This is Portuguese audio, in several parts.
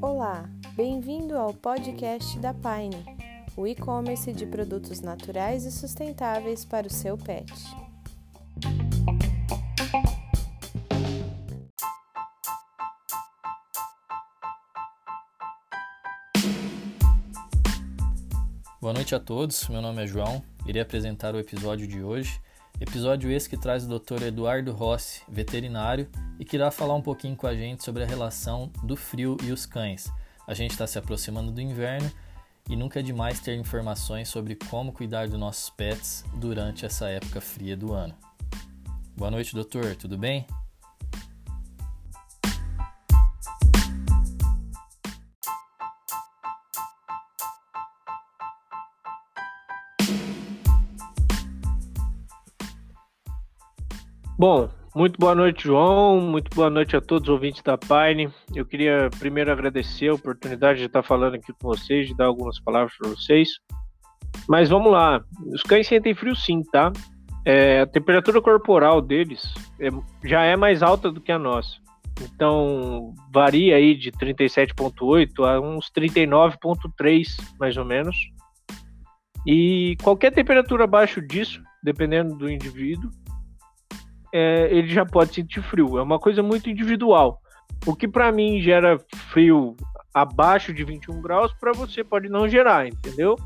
Olá, bem-vindo ao podcast da Pine, o e-commerce de produtos naturais e sustentáveis para o seu pet. Boa noite a todos, meu nome é João, irei apresentar o episódio de hoje. Episódio esse que traz o Dr. Eduardo Rossi, veterinário, e que irá falar um pouquinho com a gente sobre a relação do frio e os cães. A gente está se aproximando do inverno e nunca é demais ter informações sobre como cuidar dos nossos pets durante essa época fria do ano. Boa noite, doutor, tudo bem? Bom, muito boa noite, João. Muito boa noite a todos os ouvintes da Pine. Eu queria primeiro agradecer a oportunidade de estar falando aqui com vocês, de dar algumas palavras para vocês. Mas vamos lá. Os cães sentem frio sim, tá? É, a temperatura corporal deles é, já é mais alta do que a nossa. Então, varia aí de 37,8 a uns 39,3, mais ou menos. E qualquer temperatura abaixo disso, dependendo do indivíduo, é, ele já pode sentir frio. É uma coisa muito individual. O que para mim gera frio abaixo de 21 graus, para você pode não gerar, entendeu?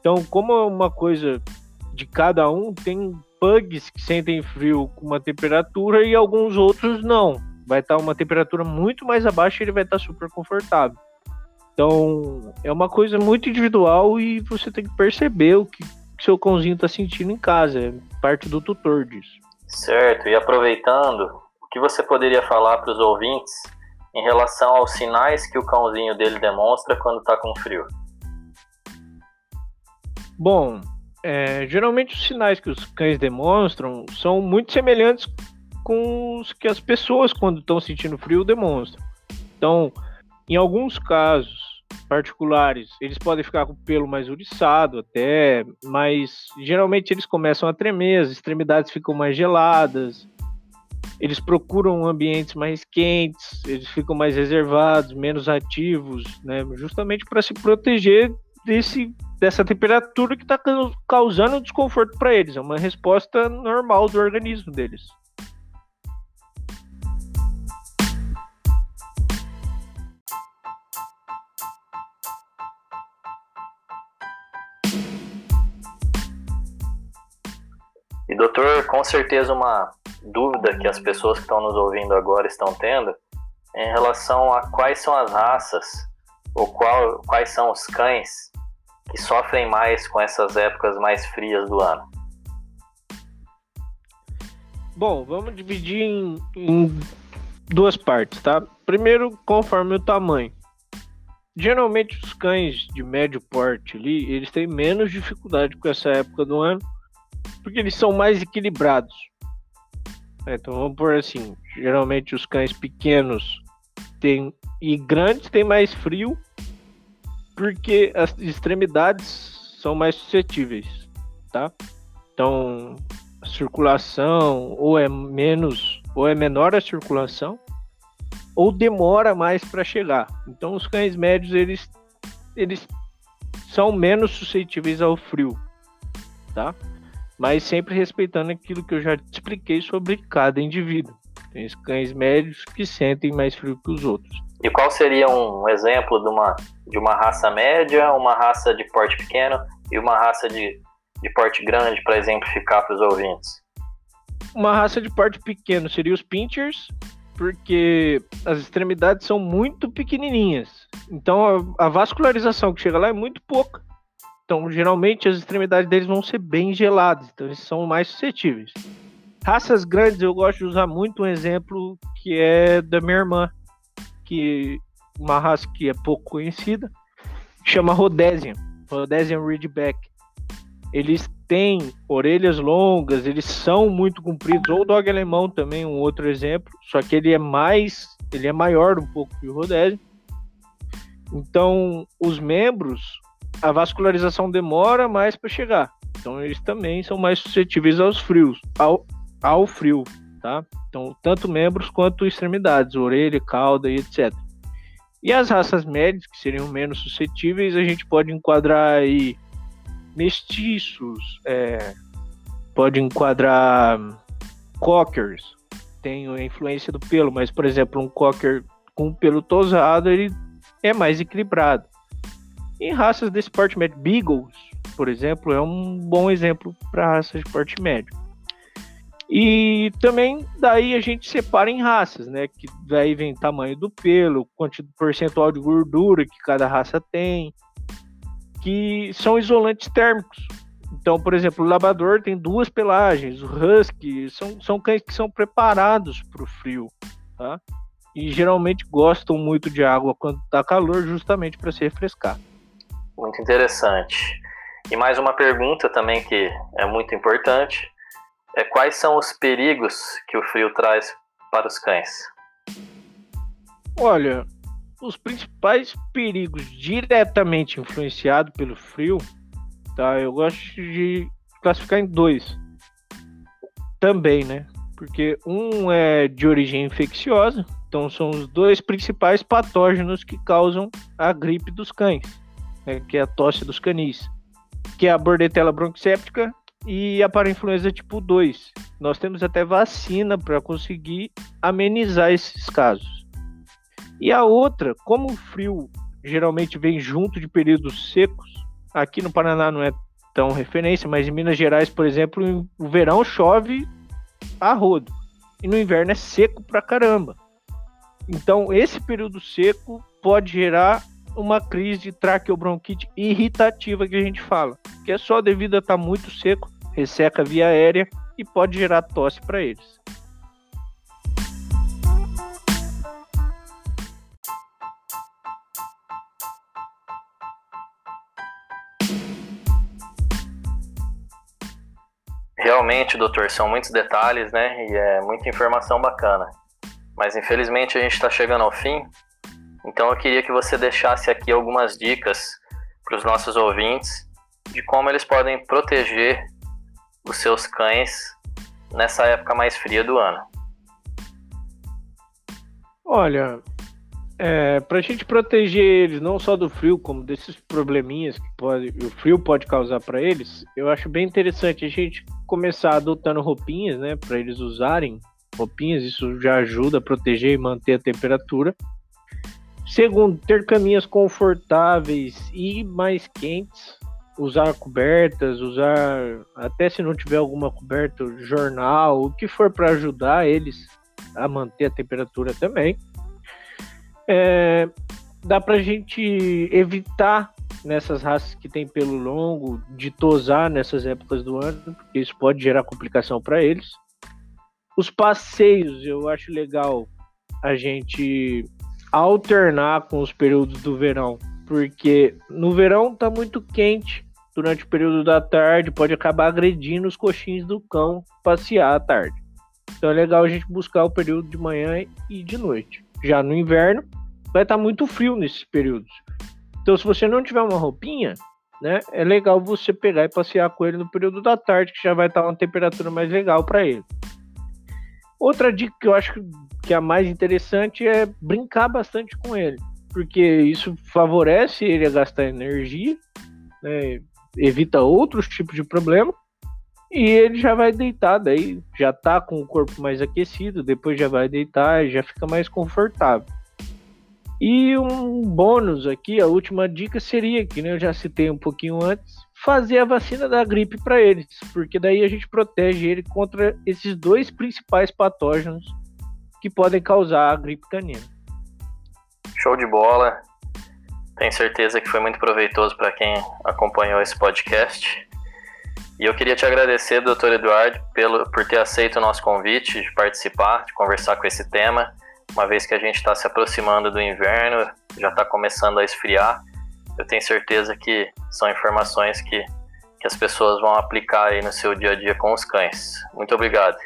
Então, como é uma coisa de cada um, tem pugs que sentem frio com uma temperatura e alguns outros não. Vai estar tá uma temperatura muito mais abaixo e ele vai estar tá super confortável. Então, é uma coisa muito individual e você tem que perceber o que seu cãozinho está sentindo em casa. É parte do tutor disso. Certo, e aproveitando, o que você poderia falar para os ouvintes em relação aos sinais que o cãozinho dele demonstra quando está com frio? Bom, é, geralmente os sinais que os cães demonstram são muito semelhantes com os que as pessoas, quando estão sentindo frio, demonstram. Então, em alguns casos, particulares, eles podem ficar com o pelo mais uriçado até, mas geralmente eles começam a tremer, as extremidades ficam mais geladas, eles procuram ambientes mais quentes, eles ficam mais reservados, menos ativos, né? Justamente para se proteger desse dessa temperatura que está causando desconforto para eles. É uma resposta normal do organismo deles. Doutor, com certeza uma dúvida que as pessoas que estão nos ouvindo agora estão tendo em relação a quais são as raças ou qual, quais são os cães que sofrem mais com essas épocas mais frias do ano. Bom, vamos dividir em, em duas partes, tá? Primeiro, conforme o tamanho. Geralmente os cães de médio porte ali, eles têm menos dificuldade com essa época do ano porque eles são mais equilibrados. É, então vamos por assim, geralmente os cães pequenos têm, e grandes têm mais frio, porque as extremidades são mais suscetíveis, tá? Então a circulação ou é menos ou é menor a circulação ou demora mais para chegar. Então os cães médios eles eles são menos suscetíveis ao frio, tá? Mas sempre respeitando aquilo que eu já te expliquei sobre cada indivíduo. Tem os cães médios que sentem mais frio que os outros. E qual seria um exemplo de uma, de uma raça média, uma raça de porte pequeno e uma raça de, de porte grande, para exemplificar para os ouvintes? Uma raça de porte pequeno seria os pinchers, porque as extremidades são muito pequenininhas. Então a, a vascularização que chega lá é muito pouca. Então, geralmente as extremidades deles vão ser bem geladas, então eles são mais suscetíveis. Raças grandes, eu gosto de usar muito um exemplo que é da minha irmã, que uma raça que é pouco conhecida, chama Rhodesian, Rhodesian Ridgeback. Eles têm orelhas longas, eles são muito compridos, ou o dog alemão também, um outro exemplo, só que ele é mais, ele é maior um pouco que o Rhodesian. Então, os membros a vascularização demora mais para chegar. Então eles também são mais suscetíveis aos frios, ao, ao frio. tá? Então, tanto membros quanto extremidades, orelha, cauda e etc. E as raças médias, que seriam menos suscetíveis, a gente pode enquadrar aí mestiços, é, pode enquadrar cockers, tem a influência do pelo, mas, por exemplo, um cocker com pelo tosado, ele é mais equilibrado. Em raças desse porte médio, Beagles, por exemplo, é um bom exemplo para raças de porte médio. E também daí a gente separa em raças, né? Que daí vem tamanho do pelo, percentual de gordura que cada raça tem, que são isolantes térmicos. Então, por exemplo, o labrador tem duas pelagens, o husky são, são cães que são preparados para o frio, tá? E geralmente gostam muito de água quando está calor, justamente para se refrescar. Muito interessante. E mais uma pergunta também que é muito importante é quais são os perigos que o frio traz para os cães? Olha, os principais perigos diretamente influenciados pelo frio, tá? Eu gosto de classificar em dois também, né? Porque um é de origem infecciosa, então são os dois principais patógenos que causam a gripe dos cães, né? que é a tosse dos canis, que é a bordetela bronquicéptica e a parainfluenza tipo 2. Nós temos até vacina para conseguir amenizar esses casos. E a outra, como o frio geralmente vem junto de períodos secos, aqui no Paraná não é tão referência, mas em Minas Gerais, por exemplo, o verão chove a rodo e no inverno é seco pra caramba. Então, esse período seco pode gerar uma crise de traqueobronquite irritativa que a gente fala, que é só devido a estar tá muito seco resseca via aérea e pode gerar tosse para eles. Realmente, doutor, são muitos detalhes, né? E é muita informação bacana. Mas infelizmente a gente está chegando ao fim. Então eu queria que você deixasse aqui algumas dicas para os nossos ouvintes de como eles podem proteger os seus cães nessa época mais fria do ano? Olha, é, para a gente proteger eles não só do frio, como desses probleminhas que pode, o frio pode causar para eles, eu acho bem interessante a gente começar adotando roupinhas, né, para eles usarem roupinhas. Isso já ajuda a proteger e manter a temperatura. Segundo, ter caminhas confortáveis e mais quentes usar cobertas, usar até se não tiver alguma coberta, jornal, o que for para ajudar eles a manter a temperatura também. É, dá para a gente evitar nessas raças que tem pelo longo de tosar nessas épocas do ano, porque isso pode gerar complicação para eles. Os passeios, eu acho legal a gente alternar com os períodos do verão, porque no verão tá muito quente durante o período da tarde pode acabar agredindo os coxins do cão passear à tarde. Então é legal a gente buscar o período de manhã e de noite. Já no inverno, vai estar tá muito frio nesses períodos. Então, se você não tiver uma roupinha, né, é legal você pegar e passear com ele no período da tarde, que já vai estar tá uma temperatura mais legal para ele. Outra dica que eu acho que é a mais interessante é brincar bastante com ele, porque isso favorece ele a gastar energia, né, evita outros tipos de problema e ele já vai deitar, daí já tá com o corpo mais aquecido, depois já vai deitar já fica mais confortável. E um bônus aqui, a última dica seria que né, eu já citei um pouquinho antes, fazer a vacina da gripe para eles, porque daí a gente protege ele contra esses dois principais patógenos que podem causar a gripe canina. Show de bola. Tenho certeza que foi muito proveitoso para quem acompanhou esse podcast. E eu queria te agradecer, doutor Eduardo, pelo, por ter aceito o nosso convite de participar, de conversar com esse tema, uma vez que a gente está se aproximando do inverno, já está começando a esfriar. Eu tenho certeza que são informações que, que as pessoas vão aplicar aí no seu dia a dia com os cães. Muito obrigado.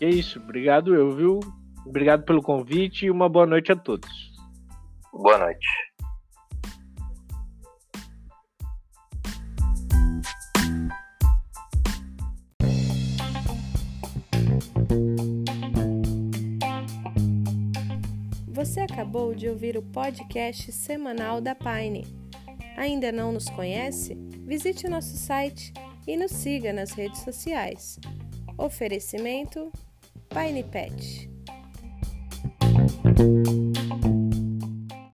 É isso, obrigado eu, viu? Obrigado pelo convite e uma boa noite a todos. Boa noite. Você acabou de ouvir o podcast semanal da Pine. Ainda não nos conhece? Visite nosso site e nos siga nas redes sociais. Oferecimento Pine Pet.